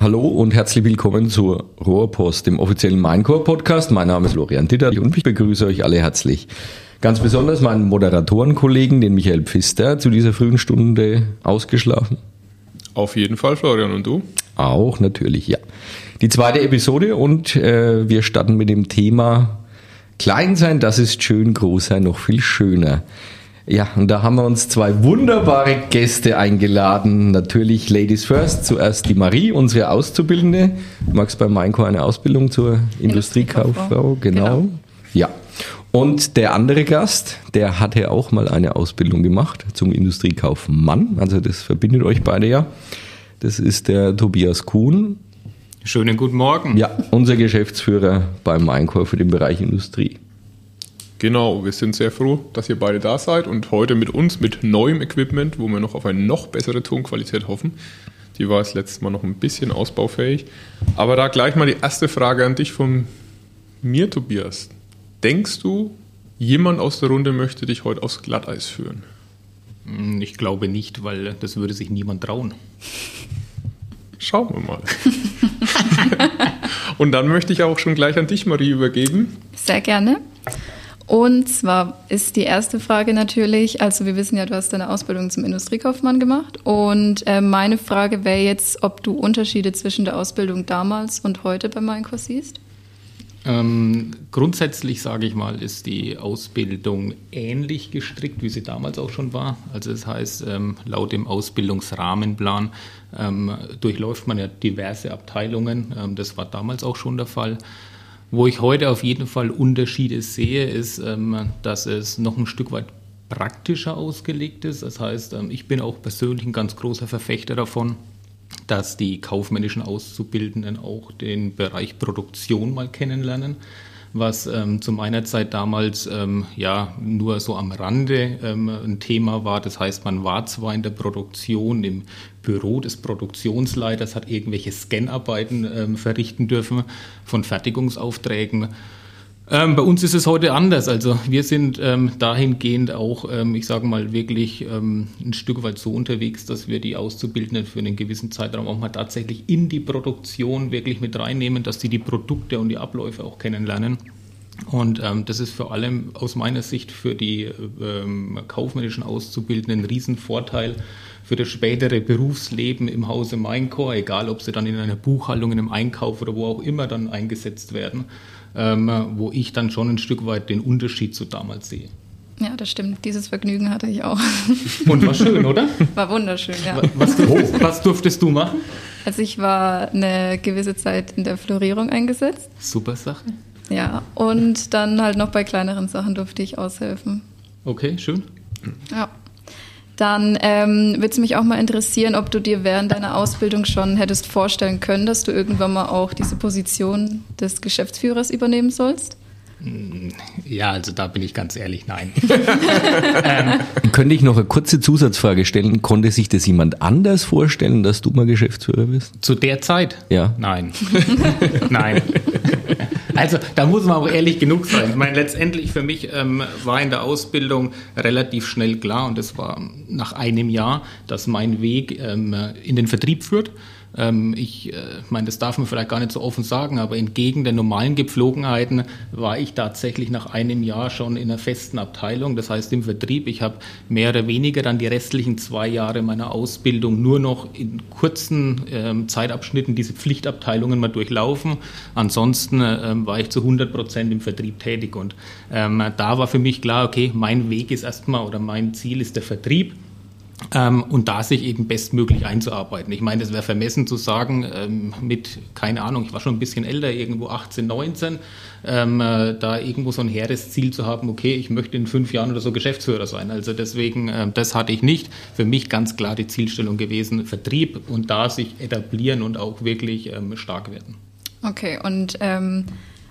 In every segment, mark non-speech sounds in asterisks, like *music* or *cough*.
Hallo und herzlich willkommen zur Rohrpost, dem offiziellen Maincore Podcast. Mein Name ist Florian Ditter und ich begrüße euch alle herzlich. Ganz besonders meinen Moderatorenkollegen, den Michael Pfister, zu dieser frühen Stunde ausgeschlafen. Auf jeden Fall, Florian. Und du? Auch natürlich, ja. Die zweite Episode und äh, wir starten mit dem Thema Klein sein, das ist schön, groß sein, noch viel schöner. Ja, und da haben wir uns zwei wunderbare Gäste eingeladen. Natürlich Ladies First. Zuerst die Marie, unsere Auszubildende. Du magst bei Mainco eine Ausbildung zur Industriekauffrau. Genau. genau. Ja. Und der andere Gast, der hatte auch mal eine Ausbildung gemacht zum Industriekaufmann. Also das verbindet euch beide ja. Das ist der Tobias Kuhn. Schönen guten Morgen. Ja, unser Geschäftsführer beim Mainco für den Bereich Industrie. Genau, wir sind sehr froh, dass ihr beide da seid und heute mit uns mit neuem Equipment, wo wir noch auf eine noch bessere Tonqualität hoffen. Die war das letzte Mal noch ein bisschen ausbaufähig. Aber da gleich mal die erste Frage an dich von mir, Tobias. Denkst du, jemand aus der Runde möchte dich heute aufs Glatteis führen? Hm, ich glaube nicht, weil das würde sich niemand trauen. Schauen wir mal. *laughs* und dann möchte ich auch schon gleich an dich, Marie, übergeben. Sehr gerne. Und zwar ist die erste Frage natürlich, also wir wissen ja, du hast deine Ausbildung zum Industriekaufmann gemacht. Und äh, meine Frage wäre jetzt, ob du Unterschiede zwischen der Ausbildung damals und heute bei Mainkurs siehst? Ähm, grundsätzlich sage ich mal, ist die Ausbildung ähnlich gestrickt, wie sie damals auch schon war. Also das heißt, ähm, laut dem Ausbildungsrahmenplan ähm, durchläuft man ja diverse Abteilungen. Ähm, das war damals auch schon der Fall. Wo ich heute auf jeden Fall Unterschiede sehe, ist, ähm, dass es noch ein Stück weit praktischer ausgelegt ist. Das heißt, ähm, ich bin auch persönlich ein ganz großer Verfechter davon, dass die kaufmännischen Auszubildenden auch den Bereich Produktion mal kennenlernen was ähm, zu meiner Zeit damals ähm, ja nur so am Rande ähm, ein Thema war. Das heißt, man war zwar in der Produktion, im Büro des Produktionsleiters, hat irgendwelche Scanarbeiten ähm, verrichten dürfen von Fertigungsaufträgen. Ähm, bei uns ist es heute anders. Also wir sind ähm, dahingehend auch, ähm, ich sage mal, wirklich ähm, ein Stück weit so unterwegs, dass wir die Auszubildenden für einen gewissen Zeitraum auch mal tatsächlich in die Produktion wirklich mit reinnehmen, dass sie die Produkte und die Abläufe auch kennenlernen. Und ähm, das ist vor allem aus meiner Sicht für die ähm, kaufmännischen Auszubildenden ein Riesenvorteil für das spätere Berufsleben im Hause Maincore, egal ob sie dann in einer Buchhaltung, in einem Einkauf oder wo auch immer dann eingesetzt werden wo ich dann schon ein Stück weit den Unterschied zu damals sehe. Ja, das stimmt. Dieses Vergnügen hatte ich auch. Und war schön, oder? War wunderschön, ja. Was durftest, was durftest du machen? Also ich war eine gewisse Zeit in der Florierung eingesetzt. Super Sache. Ja, und dann halt noch bei kleineren Sachen durfte ich aushelfen. Okay, schön. Ja. Dann ähm, würde es mich auch mal interessieren, ob du dir während deiner Ausbildung schon hättest vorstellen können, dass du irgendwann mal auch diese Position des Geschäftsführers übernehmen sollst? Mm, ja, also da bin ich ganz ehrlich, nein. *laughs* ähm. Könnte ich noch eine kurze Zusatzfrage stellen? Konnte sich das jemand anders vorstellen, dass du mal Geschäftsführer bist? Zu der Zeit? Ja. Nein. *laughs* *laughs* nein. Also da muss man auch ehrlich genug sein. Ich meine, letztendlich für mich ähm, war in der Ausbildung relativ schnell klar und das war nach einem Jahr, dass mein Weg ähm, in den Vertrieb führt. Ähm, ich äh, meine, das darf man vielleicht gar nicht so offen sagen, aber entgegen der normalen Gepflogenheiten war ich tatsächlich nach einem Jahr schon in einer festen Abteilung, das heißt im Vertrieb. Ich habe mehr oder weniger dann die restlichen zwei Jahre meiner Ausbildung nur noch in kurzen ähm, Zeitabschnitten diese Pflichtabteilungen mal durchlaufen. Ansonsten ähm, war ich zu 100 Prozent im Vertrieb tätig und ähm, da war für mich klar, okay, mein Weg ist erstmal oder mein Ziel ist der Vertrieb. Ähm, und da sich eben bestmöglich einzuarbeiten. Ich meine, es wäre vermessen zu sagen, ähm, mit, keine Ahnung, ich war schon ein bisschen älter, irgendwo 18, 19, ähm, äh, da irgendwo so ein hehres Ziel zu haben, okay, ich möchte in fünf Jahren oder so Geschäftsführer sein. Also deswegen, äh, das hatte ich nicht. Für mich ganz klar die Zielstellung gewesen, Vertrieb und da sich etablieren und auch wirklich ähm, stark werden. Okay, und ähm,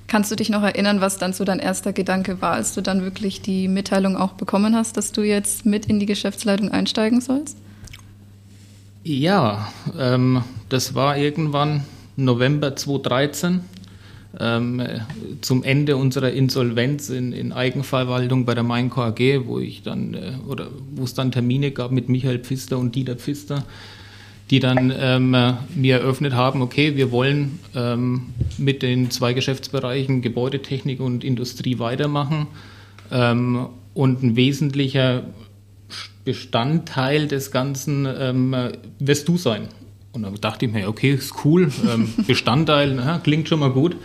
Kannst du dich noch erinnern, was dann so dein erster Gedanke war, als du dann wirklich die Mitteilung auch bekommen hast, dass du jetzt mit in die Geschäftsleitung einsteigen sollst? Ja, ähm, das war irgendwann November 2013. Ähm, zum Ende unserer Insolvenz in, in Eigenverwaltung bei der Mainco AG, wo ich dann äh, oder wo es dann Termine gab mit Michael Pfister und Dieter Pfister, die dann ähm, mir eröffnet haben, okay, wir wollen ähm, mit den zwei Geschäftsbereichen Gebäudetechnik und Industrie weitermachen. Ähm, und ein wesentlicher Bestandteil des Ganzen ähm, wirst du sein. Und dann dachte ich mir, okay, ist cool, ähm, *laughs* Bestandteil, na, klingt schon mal gut.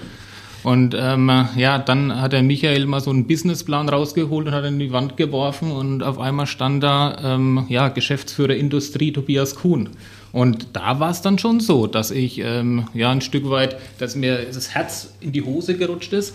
Und ähm, ja, dann hat der Michael mal so einen Businessplan rausgeholt und hat ihn in die Wand geworfen und auf einmal stand da ähm, ja, Geschäftsführer Industrie Tobias Kuhn. Und da war es dann schon so, dass ich ähm, ja ein Stück weit, dass mir das Herz in die Hose gerutscht ist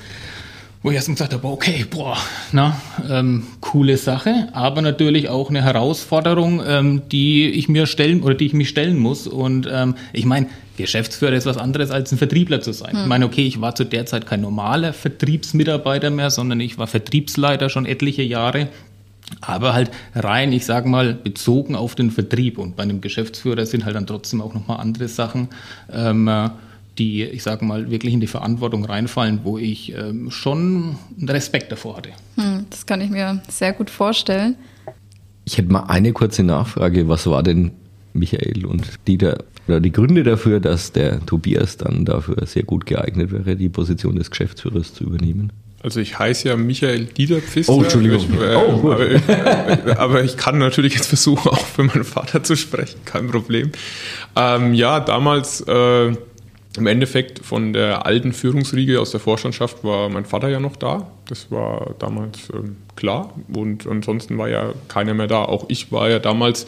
wo ich erst gesagt habe, okay, boah, na, ähm, coole Sache, aber natürlich auch eine Herausforderung, ähm, die ich mir stellen oder die ich mich stellen muss. Und ähm, ich meine, Geschäftsführer ist was anderes als ein Vertriebler zu sein. Hm. Ich meine, okay, ich war zu der Zeit kein normaler Vertriebsmitarbeiter mehr, sondern ich war Vertriebsleiter schon etliche Jahre. Aber halt rein, ich sage mal, bezogen auf den Vertrieb. Und bei einem Geschäftsführer sind halt dann trotzdem auch nochmal andere Sachen. Ähm, äh, die, ich sage mal, wirklich in die Verantwortung reinfallen, wo ich ähm, schon Respekt davor hatte. Hm, das kann ich mir sehr gut vorstellen. Ich hätte mal eine kurze Nachfrage. Was war denn Michael und Dieter oder die Gründe dafür, dass der Tobias dann dafür sehr gut geeignet wäre, die Position des Geschäftsführers zu übernehmen? Also ich heiße ja Michael Dieter Pfister. Oh, Entschuldigung. Ich, äh, oh, aber, aber, ich kann natürlich jetzt versuchen, auch für meinen Vater zu sprechen, kein Problem. Ähm, ja, damals äh, im Endeffekt von der alten Führungsriege aus der Vorstandschaft war mein Vater ja noch da. Das war damals ähm, klar. Und ansonsten war ja keiner mehr da. Auch ich war ja damals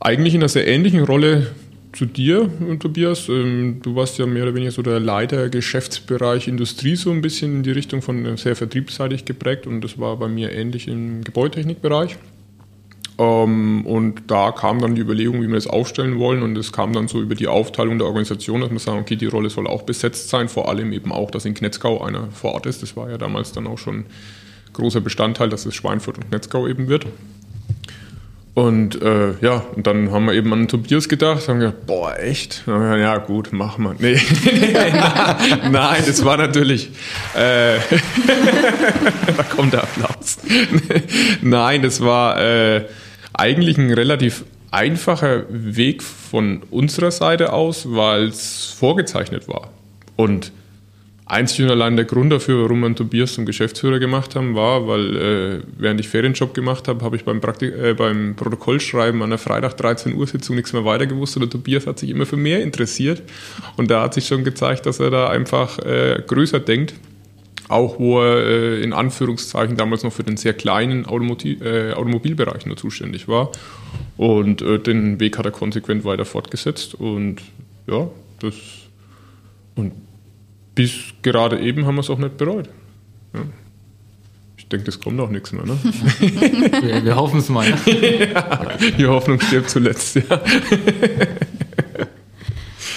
eigentlich in einer sehr ähnlichen Rolle zu dir, Tobias. Ähm, du warst ja mehr oder weniger so der Leiter Geschäftsbereich Industrie, so ein bisschen in die Richtung von sehr vertriebsseitig geprägt. Und das war bei mir ähnlich im Gebäudetechnikbereich. Ähm, und da kam dann die Überlegung, wie wir das aufstellen wollen. Und es kam dann so über die Aufteilung der Organisation, dass wir sagen, okay, die Rolle soll auch besetzt sein. Vor allem eben auch, dass in Knetzgau einer vor Ort ist. Das war ja damals dann auch schon großer Bestandteil, dass es Schweinfurt und Knetzgau eben wird. Und äh, ja, und dann haben wir eben an Tobias gedacht, haben gedacht, boah, echt? Ja, gut, machen wir. Nee, *laughs* nein, das war natürlich, äh, *laughs* da kommt der Applaus. nein, das war äh, eigentlich ein relativ einfacher Weg von unserer Seite aus, weil es vorgezeichnet war. Und einzig und allein der Grund dafür, warum wir einen Tobias zum Geschäftsführer gemacht haben, war, weil äh, während ich Ferienjob gemacht habe, habe ich beim, Praktik äh, beim Protokollschreiben an der Freitag 13 Uhr Sitzung nichts mehr weiter gewusst und der Tobias hat sich immer für mehr interessiert und da hat sich schon gezeigt, dass er da einfach äh, größer denkt auch wo er äh, in Anführungszeichen damals noch für den sehr kleinen Automobil, äh, Automobilbereich nur zuständig war. Und äh, den Weg hat er konsequent weiter fortgesetzt. Und ja, das. Und bis gerade eben haben wir es auch nicht bereut. Ja. Ich denke, das kommt auch nichts mehr. Ne? *laughs* wir, wir hoffen es mal. *laughs* Ja. die Hoffnung stirbt zuletzt, ja.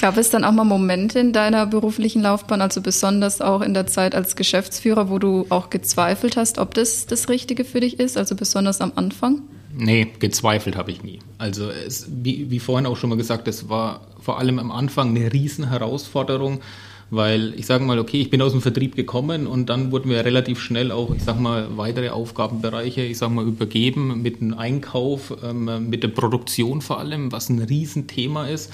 Gab es dann auch mal Momente in deiner beruflichen Laufbahn, also besonders auch in der Zeit als Geschäftsführer, wo du auch gezweifelt hast, ob das das Richtige für dich ist, also besonders am Anfang? Nee, gezweifelt habe ich nie. Also es, wie, wie vorhin auch schon mal gesagt, es war vor allem am Anfang eine Riesenherausforderung, weil ich sage mal, okay, ich bin aus dem Vertrieb gekommen und dann wurden wir relativ schnell auch, ich sage mal, weitere Aufgabenbereiche, ich sage mal, übergeben mit dem Einkauf, ähm, mit der Produktion vor allem, was ein Riesenthema ist.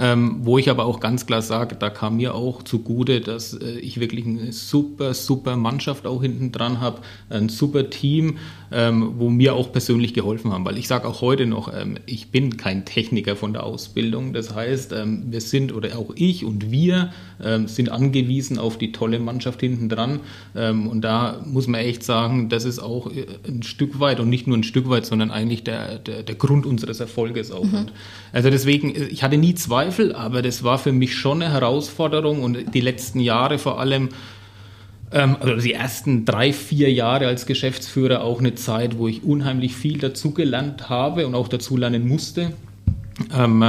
Ähm, wo ich aber auch ganz klar sage, da kam mir auch zugute, dass äh, ich wirklich eine super, super Mannschaft auch hinten dran habe, ein super Team, ähm, wo mir auch persönlich geholfen haben. Weil ich sage auch heute noch, ähm, ich bin kein Techniker von der Ausbildung. Das heißt, ähm, wir sind oder auch ich und wir ähm, sind angewiesen auf die tolle Mannschaft hinten dran. Ähm, und da muss man echt sagen, das ist auch äh, ein Stück weit und nicht nur ein Stück weit, sondern eigentlich der, der, der Grund unseres Erfolges auch. Mhm. Also deswegen, äh, ich hatte nie zwei Zweifel, aber das war für mich schon eine Herausforderung und die letzten Jahre vor allem, also die ersten drei, vier Jahre als Geschäftsführer auch eine Zeit, wo ich unheimlich viel dazugelernt habe und auch dazulernen musste. Ähm,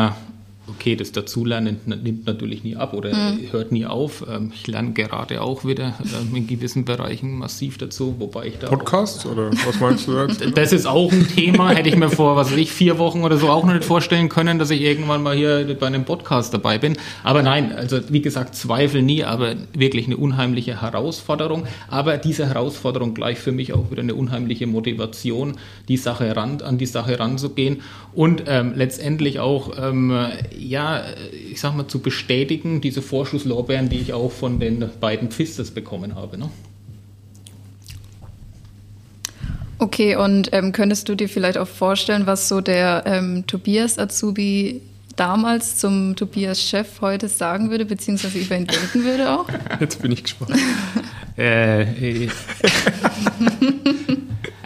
okay, das Dazulernen nimmt natürlich nie ab oder mhm. hört nie auf. Ähm, ich lerne gerade auch wieder ähm, in gewissen Bereichen massiv dazu, wobei ich da. Podcasts oder was meinst du jetzt? *laughs* Das ist auch ein Thema, hätte ich mir vor, was weiß ich, vier Wochen oder so auch noch nicht vorstellen können, dass ich irgendwann mal hier bei einem Podcast dabei bin. Aber nein, also wie gesagt, Zweifel nie, aber wirklich eine unheimliche Herausforderung. Aber diese Herausforderung gleich für mich auch wieder eine unheimliche Motivation, die Sache ran, an die Sache ranzugehen und ähm, letztendlich auch ähm, ja, ich sag mal, zu bestätigen, diese Vorschusslorbeeren, die ich auch von den beiden Pfisters bekommen habe. Ne? Okay, und ähm, könntest du dir vielleicht auch vorstellen, was so der ähm, Tobias Azubi damals zum Tobias Chef heute sagen würde, beziehungsweise über ihn denken würde auch? *laughs* Jetzt bin ich gespannt. äh, äh. *laughs*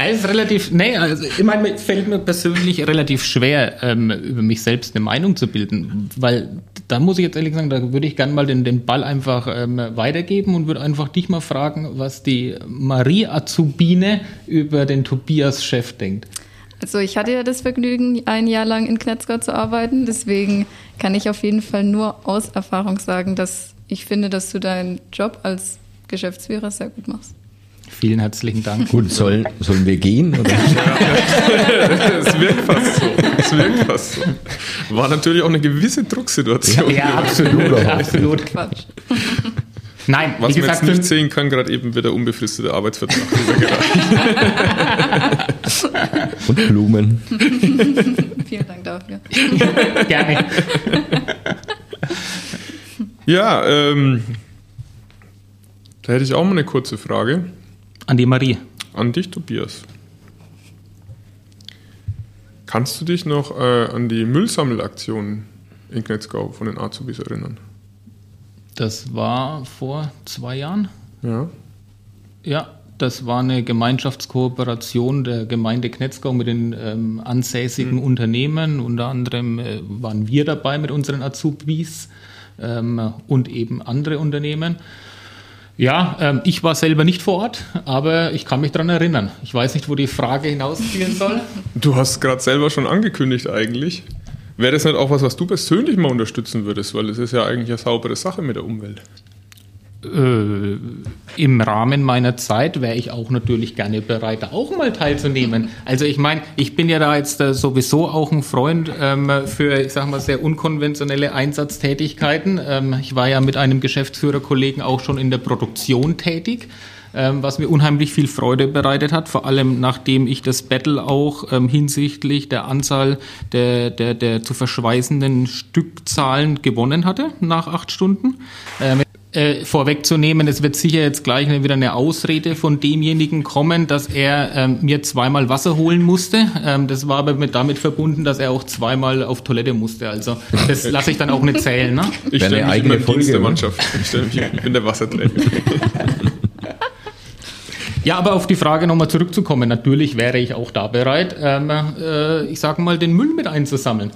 Es relativ, nee, also ich meine, fällt mir persönlich relativ schwer, ähm, über mich selbst eine Meinung zu bilden, weil da muss ich jetzt ehrlich sagen, da würde ich gerne mal den, den Ball einfach ähm, weitergeben und würde einfach dich mal fragen, was die Marie Azubine über den Tobias-Chef denkt. Also ich hatte ja das Vergnügen, ein Jahr lang in Knetzgau zu arbeiten, deswegen kann ich auf jeden Fall nur aus Erfahrung sagen, dass ich finde, dass du deinen Job als Geschäftsführer sehr gut machst. Vielen herzlichen Dank. Gut, sollen, sollen wir gehen? Oder? *laughs* es wirkt fast so. Es wirkt fast so. War natürlich auch eine gewisse Drucksituation. Ja, ja absolut. absolut. Quatsch. Nein, was man gesagt, jetzt nicht sehen kann, gerade eben wird der unbefristete Arbeitsvertrag *laughs* Und Blumen. *laughs* Vielen Dank dafür. Gerne. Ja, ähm, da hätte ich auch mal eine kurze Frage. An die Marie. An dich, Tobias. Kannst du dich noch äh, an die Müllsammelaktion in Knetzgau von den Azubis erinnern? Das war vor zwei Jahren. Ja. Ja, das war eine Gemeinschaftskooperation der Gemeinde Knetzgau mit den ähm, ansässigen mhm. Unternehmen. Unter anderem äh, waren wir dabei mit unseren Azubis ähm, und eben andere Unternehmen. Ja, ähm, ich war selber nicht vor Ort, aber ich kann mich daran erinnern. Ich weiß nicht, wo die Frage hinausziehen soll. *laughs* Du hast gerade selber schon angekündigt eigentlich. Wäre das nicht auch was, was du persönlich mal unterstützen würdest? Weil es ist ja eigentlich eine saubere Sache mit der Umwelt äh, im Rahmen meiner Zeit wäre ich auch natürlich gerne bereit, da auch mal teilzunehmen. Also ich meine, ich bin ja da jetzt äh, sowieso auch ein Freund ähm, für, ich sag mal, sehr unkonventionelle Einsatztätigkeiten. Ähm, ich war ja mit einem Geschäftsführerkollegen auch schon in der Produktion tätig ähm, was mir unheimlich viel Freude bereitet hat, vor allem nachdem ich das Battle auch ähm, hinsichtlich der Anzahl der, der, der zu verschweißenden Stückzahlen gewonnen hatte nach acht Stunden. Ähm, äh, vorwegzunehmen, es wird sicher jetzt gleich wieder eine Ausrede von demjenigen kommen, dass er ähm, mir zweimal Wasser holen musste. Ähm, das war aber mit, damit verbunden, dass er auch zweimal auf Toilette musste. Also das *laughs* lasse ich dann auch nicht zählen. Ne? Ich stelle mich eigene in Folge, der Mannschaft. Ich, stelle mich, ich bin der Wasserträger. *laughs* Ja, aber auf die Frage nochmal zurückzukommen. Natürlich wäre ich auch da bereit, ähm, äh, ich sage mal, den Müll mit einzusammeln.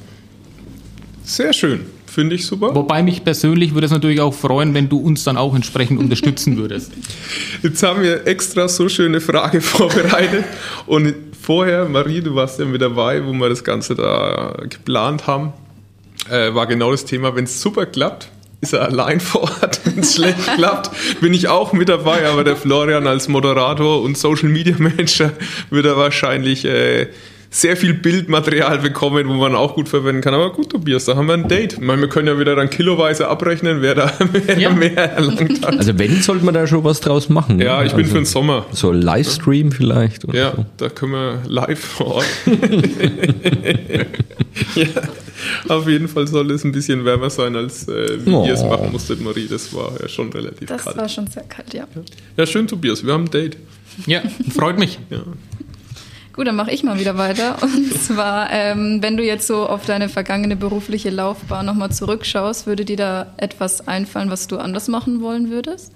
Sehr schön. Finde ich super. Wobei mich persönlich würde es natürlich auch freuen, wenn du uns dann auch entsprechend unterstützen *laughs* würdest. Jetzt haben wir extra so schöne Frage *laughs* vorbereitet. Und vorher, Marie, du warst ja mit dabei, wo wir das Ganze da geplant haben, äh, war genau das Thema, wenn es super klappt, ist er allein *laughs* vor Ort. Wenn es schlecht klappt, bin ich auch mit dabei, aber der Florian als Moderator und Social Media Manager wird er wahrscheinlich äh, sehr viel Bildmaterial bekommen, wo man auch gut verwenden kann. Aber gut, Tobias, da haben wir ein Date. Ich meine, wir können ja wieder dann kiloweise abrechnen, wer da, *laughs* wer ja. mehr erlangt hat. Also wenn, sollte man da schon was draus machen. Ja, ich bin also für den Sommer. So Livestream vielleicht. ja, so. da können wir live vor Ort. *laughs* *laughs* ja, auf jeden Fall soll es ein bisschen wärmer sein, als äh, wie oh. ihr es machen musstet, Marie. Das war ja schon relativ das kalt. Das war schon sehr kalt, ja. Ja, schön, Tobias. Wir haben ein Date. Ja, freut mich. Ja. Gut, dann mache ich mal wieder weiter. *laughs* Und zwar, ähm, wenn du jetzt so auf deine vergangene berufliche Laufbahn nochmal zurückschaust, würde dir da etwas einfallen, was du anders machen wollen würdest?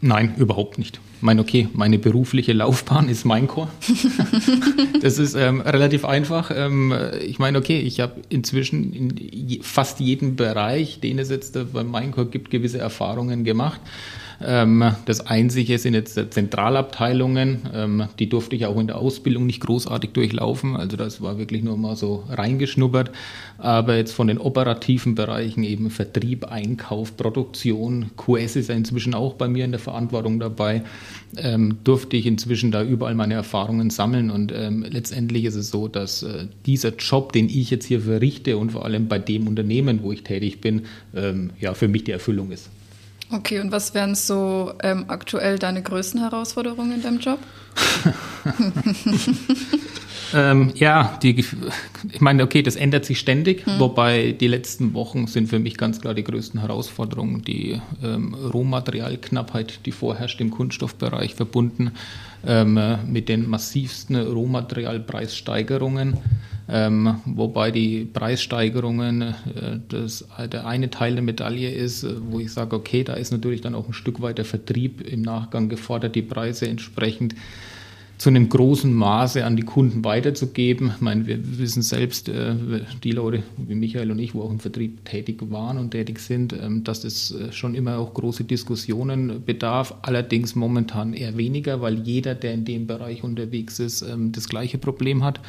Nein, überhaupt nicht. Ich meine, okay, meine berufliche Laufbahn ist mein Chor. *laughs* das ist ähm, relativ einfach. Ähm, ich meine, okay, ich habe inzwischen in fast jedem Bereich, den es jetzt bei Maincore gibt, gewisse Erfahrungen gemacht. Ähm, das Einzige sind jetzt Zentralabteilungen. Ähm, die durfte ich auch in der Ausbildung nicht großartig durchlaufen. Also das war wirklich nur mal so reingeschnuppert. Aber jetzt von den operativen Bereichen eben Vertrieb, Einkauf, Produktion, QS ist ja inzwischen auch bei mir in der Verantwortung dabei, ähm, durfte ich inzwischen da überall meine Erfahrungen sammeln. Und letztendlich ist es so, dass äh, dieser Job, den ich jetzt hier verrichte und vor allem bei dem Unternehmen, wo ich tätig bin, ja, für mich die Erfüllung ist. Okay, und was wären so ähm, aktuell deine größten Herausforderungen in deinem Job? *laughs* *laughs* ähm, ja, die, ich meine, okay, das ändert sich ständig, hm. wobei die letzten Wochen sind für mich ganz klar die größten Herausforderungen. Die ähm, Rohmaterialknappheit, die vorherrscht im Kunststoffbereich, verbunden ähm, mit den massivsten Rohmaterialpreissteigerungen. Ähm, wobei die Preissteigerungen äh, das, der eine Teil der Medaille ist, äh, wo ich sage, okay, da ist natürlich dann auch ein Stück weit der Vertrieb im Nachgang gefordert, die Preise entsprechend zu einem großen Maße an die Kunden weiterzugeben. Ich meine, wir wissen selbst, äh, die Leute wie Michael und ich, wo auch im Vertrieb tätig waren und tätig sind, ähm, dass es äh, schon immer auch große Diskussionen bedarf. Allerdings momentan eher weniger, weil jeder, der in dem Bereich unterwegs ist, ähm, das gleiche Problem hat.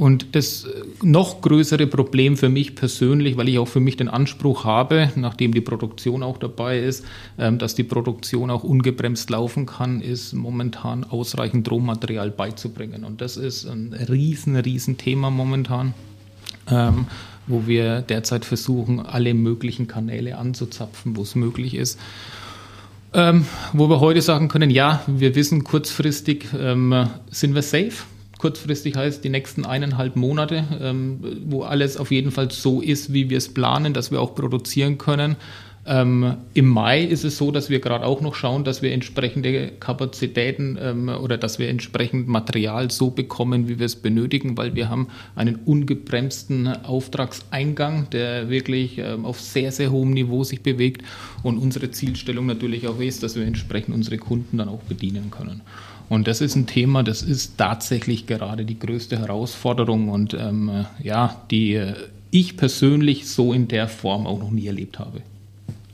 Und das äh, noch größere Problem für mich persönlich, weil ich auch für mich den Anspruch habe, nachdem die Produktion auch dabei ist, ähm, dass die Produktion auch ungebremst laufen kann, ist momentan ausreichend Rohmaterial beizubringen. Und das ist ein riesen, riesen Thema momentan, ähm, wo wir derzeit versuchen, alle möglichen Kanäle anzuzapfen, wo es möglich ist. Ähm, wo wir heute sagen können, ja, wir wissen kurzfristig ähm, sind wir safe, kurzfristig heißt die nächsten eineinhalb Monate, ähm, wo alles auf jeden Fall so ist, wie wir es planen, dass wir auch produzieren können. Ähm, Im Mai ist es so, dass wir gerade auch noch schauen, dass wir entsprechende Kapazitäten ähm, oder dass wir entsprechend Material so bekommen, wie wir es benötigen, weil wir haben einen ungebremsten Auftragseingang, der wirklich ähm, auf sehr, sehr hohem Niveau sich bewegt und unsere Zielstellung natürlich auch ist, dass wir entsprechend unsere Kunden dann auch bedienen können. Und das ist ein Thema, das ist tatsächlich gerade die größte Herausforderung und ähm, ja, die äh, ich persönlich so in der Form auch noch nie erlebt habe.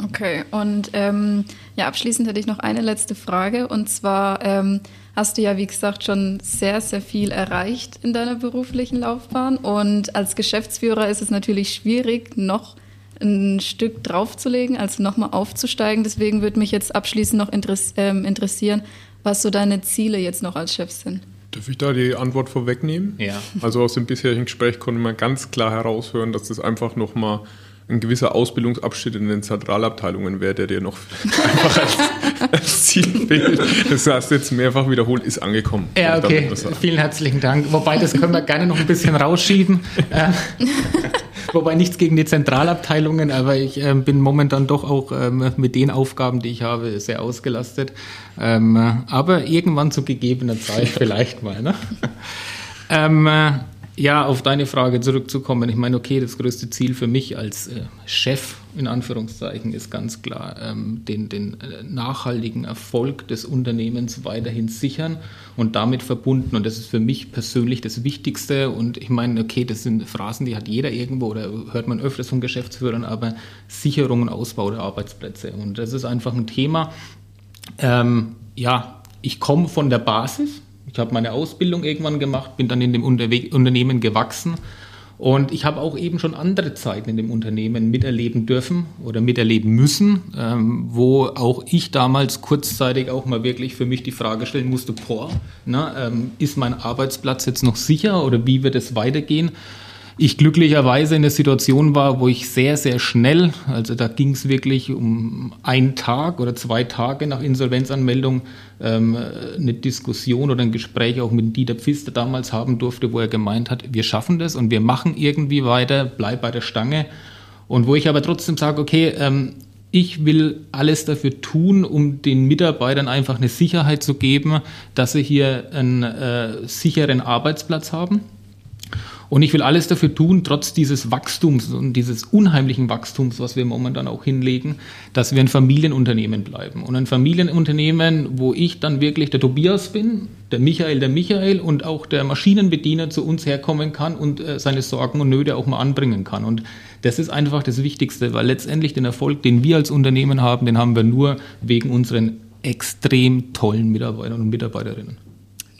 Okay, und ähm, ja, abschließend hätte ich noch eine letzte Frage und zwar ähm, hast du ja, wie gesagt, schon sehr, sehr viel erreicht in deiner beruflichen Laufbahn und als Geschäftsführer ist es natürlich schwierig, noch ein Stück draufzulegen, also nochmal aufzusteigen. Deswegen würde mich jetzt abschließend noch ähm, interessieren, was so deine Ziele jetzt noch als Chef sind. Darf ich da die Antwort vorwegnehmen? Ja. Also aus dem bisherigen Gespräch konnte man ganz klar heraushören, dass das einfach nochmal ein gewisser Ausbildungsabschnitt in den Zentralabteilungen wäre, der dir noch *laughs* einfach als, als Zielbild, das hast du jetzt mehrfach wiederholt, ist angekommen. Ja, okay. Vielen herzlichen Dank. Wobei, das können wir gerne noch ein bisschen rausschieben. *laughs* Äh, Wobei nichts gegen die Zentralabteilungen, aber ich äh, bin momentan doch auch ähm, mit den Aufgaben, die ich habe, sehr ausgelastet. Ähm, aber irgendwann zu gegebener Zeit *laughs* vielleicht mal. Ne? Ja, auf deine Frage zurückzukommen. Ich meine, okay, das größte Ziel für mich als äh, Chef in Anführungszeichen ist ganz klar, ähm, den, den äh, nachhaltigen Erfolg des Unternehmens weiterhin sichern und damit verbunden. Und das ist für mich persönlich das Wichtigste. Und ich meine, okay, das sind Phrasen, die hat jeder irgendwo oder hört man öfters von Geschäftsführern, aber Sicherung und Ausbau der Arbeitsplätze. Und das ist einfach ein Thema. Ähm, ja, ich komme von der Basis ich habe meine Ausbildung irgendwann gemacht, bin dann in dem Unterwe Unternehmen gewachsen und ich habe auch eben schon andere Zeiten in dem Unternehmen miterleben dürfen oder miterleben müssen, ähm, wo auch ich damals kurzzeitig auch mal wirklich für mich die Frage stellen musste, boah, na, ähm, ist mein Arbeitsplatz jetzt noch sicher oder wie wird es weitergehen? Ich glücklicherweise in der Situation war, wo ich sehr, sehr schnell, also da ging es wirklich um einen Tag oder zwei Tage nach Insolvenzanmeldung, ähm, eine Diskussion oder ein Gespräch auch mit Dieter Pfister damals haben durfte, wo er gemeint hat, wir schaffen das und wir machen irgendwie weiter, bleib bei der Stange. Und wo ich aber trotzdem sage, okay, ähm, ich will alles dafür tun, um den Mitarbeitern einfach eine Sicherheit zu geben, dass sie hier einen äh, sicheren Arbeitsplatz haben und ich will alles dafür tun, trotz dieses Wachstums und dieses unheimlichen Wachstums, was wir momentan auch hinlegen, dass wir ein Familienunternehmen bleiben. Und ein Familienunternehmen, wo ich dann wirklich der Tobias bin, der Michael, der Michael und auch der Maschinenbediener zu uns herkommen kann und äh, seine Sorgen und Nöte auch mal anbringen kann. Und Das ist einfach das Wichtigste, weil letztendlich den Erfolg, den wir als Unternehmen haben, den haben wir nur wegen unseren extrem tollen Mitarbeitern und Mitarbeiterinnen.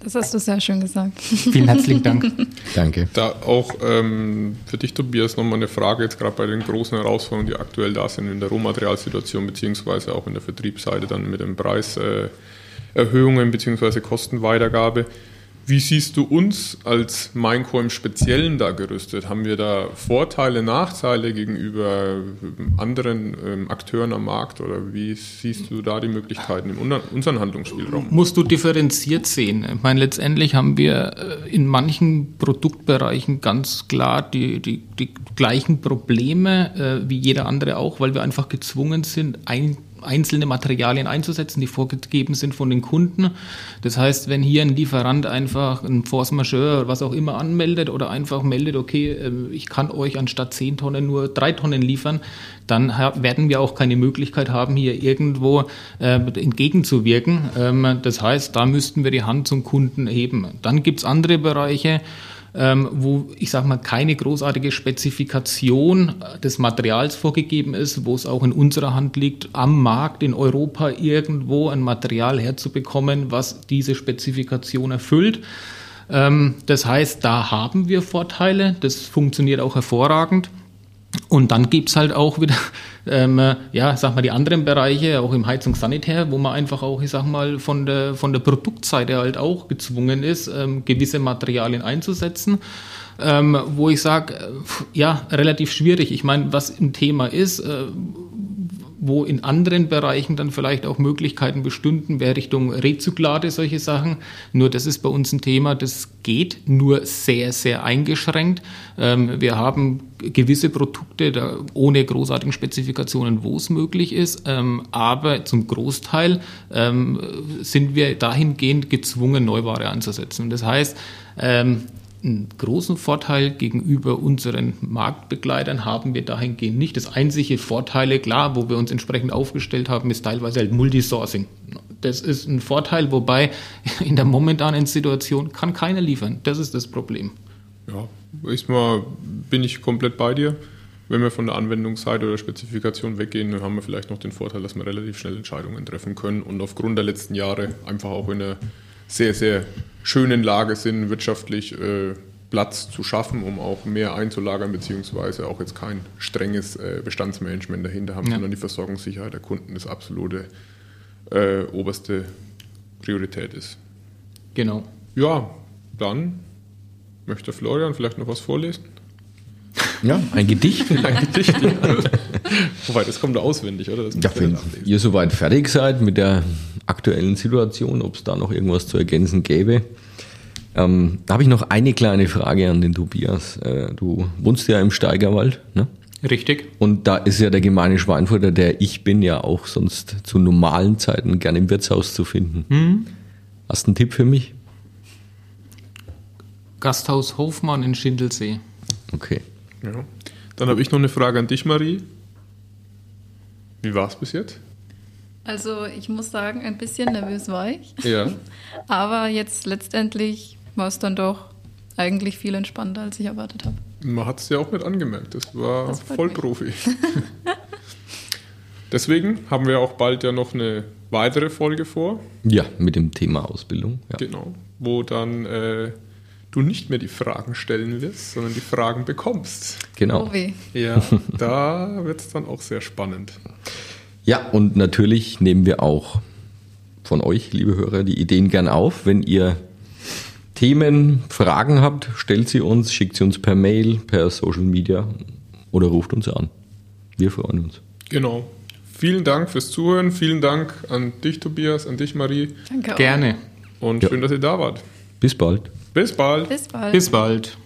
Das hast du sehr schön gesagt. *laughs* Vielen herzlichen Dank. Danke. Da auch ähm, für dich, Tobias, nochmal eine Frage jetzt gerade bei den großen Herausforderungen, die aktuell da sind in der Rohmaterialsituation, beziehungsweise auch in der Vertriebsseite dann mit den Preiserhöhungen, äh, beziehungsweise Kostenweitergabe. Wie siehst du uns als Minecore im Speziellen da gerüstet? Haben wir da Vorteile, Nachteile gegenüber anderen ähm, Akteuren am Markt oder wie siehst du da die Möglichkeiten in unserem Handlungsspielraum? Musst du differenziert sehen. Ich meine, letztendlich haben wir äh, in manchen Produktbereichen ganz klar die, die, die gleichen Probleme äh, wie jeder andere auch, weil wir einfach gezwungen sind, ein einzelne Materialien einzusetzen, die vorgegeben sind von den Kunden. Das heißt, wenn hier ein Lieferant einfach ein Force Majeure oder was auch immer anmeldet oder einfach meldet, okay, ähm, ich kann euch anstatt 10 Tonnen nur 3 Tonnen liefern, dann werden wir auch keine Möglichkeit haben, hier irgendwo äh, entgegenzuwirken. Ähm, das heißt, da müssten wir die Hand zum Kunden heben. Dann gibt es andere Bereiche, ähm, wo ich sage mal keine großartige Spezifikation des Materials vorgegeben ist, wo es auch in unserer Hand liegt, am Markt in Europa irgendwo ein Material herzubekommen, was diese Spezifikation erfüllt. Ähm, das heißt, da haben wir Vorteile, das funktioniert auch hervorragend. Und dann gibt es halt auch wieder, *laughs* ähm, ja, sag mal, die anderen Bereiche, auch im Heizungssanitär, wo man einfach auch, ich sag mal, von der, von der Produktseite halt auch gezwungen ist, ähm, gewisse Materialien einzusetzen. Ähm, wo ich sage, äh, ja, relativ schwierig. Ich meine, was ein Thema ist, äh, wo in anderen Bereichen dann vielleicht auch Möglichkeiten bestünden, wäre Richtung Rezyklate, solche Sachen. Nur das ist bei uns ein Thema, das geht nur sehr, sehr eingeschränkt. Ähm, wir haben gewisse Produkte ohne großartigen Spezifikationen, wo es möglich ist, ähm, aber zum Großteil ähm, sind wir dahingehend gezwungen, Neuware anzusetzen. Das heißt, einen großen Vorteil gegenüber unseren Marktbegleitern haben wir dahingehend nicht. Das einzige Vorteile, klar, wo wir uns entsprechend aufgestellt haben, ist teilweise halt Multisourcing. Das ist ein Vorteil, wobei *laughs* in der momentanen Situation kann keiner liefern. Das ist das Problem. Ja, erstmal bin ich komplett bei dir. Wenn wir von der Anwendungsseite oder Spezifikation weggehen, dann haben wir vielleicht noch den Vorteil, dass wir relativ schnell Entscheidungen treffen können und aufgrund der letzten Jahre einfach auch in der sehr, sehr schönen Lage sind, wirtschaftlich äh, Platz zu schaffen, um auch mehr einzulagern, beziehungsweise auch jetzt kein strenges äh, Bestandsmanagement dahinter haben, ja. sondern die Versorgungssicherheit der Kunden das absolute äh, oberste Priorität ist. Genau. Ja, dann möchte Florian vielleicht noch was vorlesen. Ja, ein Gedicht. *laughs* ein Gedicht. *laughs* Wobei, das kommt auswendig, oder? ja, wenn ihr soweit fertig seid mit der aktuellen Situation, ob es da noch irgendwas zu ergänzen gäbe. Ähm, da habe ich noch eine kleine Frage an den Tobias. Äh, du wohnst ja im Steigerwald, ne? Richtig. Und da ist ja der gemeine Schweinfurter, der ich bin, ja auch sonst zu normalen Zeiten gerne im Wirtshaus zu finden. Hm. Hast du einen Tipp für mich? Gasthaus Hofmann in Schindelsee. Okay. Ja. Dann habe ich noch eine Frage an dich, Marie. Wie war es bis jetzt? Also ich muss sagen, ein bisschen nervös war ich. Ja. *laughs* Aber jetzt letztendlich war es dann doch eigentlich viel entspannter, als ich erwartet habe. Man hat es ja auch nicht angemerkt. Das war das voll Profi. *laughs* Deswegen haben wir auch bald ja noch eine weitere Folge vor. Ja, mit dem Thema Ausbildung. Ja. Genau. Wo dann äh, du nicht mehr die Fragen stellen wirst, sondern die Fragen bekommst. Genau. Oh ja, da wird es dann auch sehr spannend. Ja, und natürlich nehmen wir auch von euch, liebe Hörer, die Ideen gern auf. Wenn ihr Themen, Fragen habt, stellt sie uns, schickt sie uns per Mail, per Social Media oder ruft uns an. Wir freuen uns. Genau. Vielen Dank fürs Zuhören. Vielen Dank an dich, Tobias, an dich, Marie. Danke. Auch. Gerne. Und ja. schön, dass ihr da wart. Bis bald. Bis bald. Bis bald. Bis bald.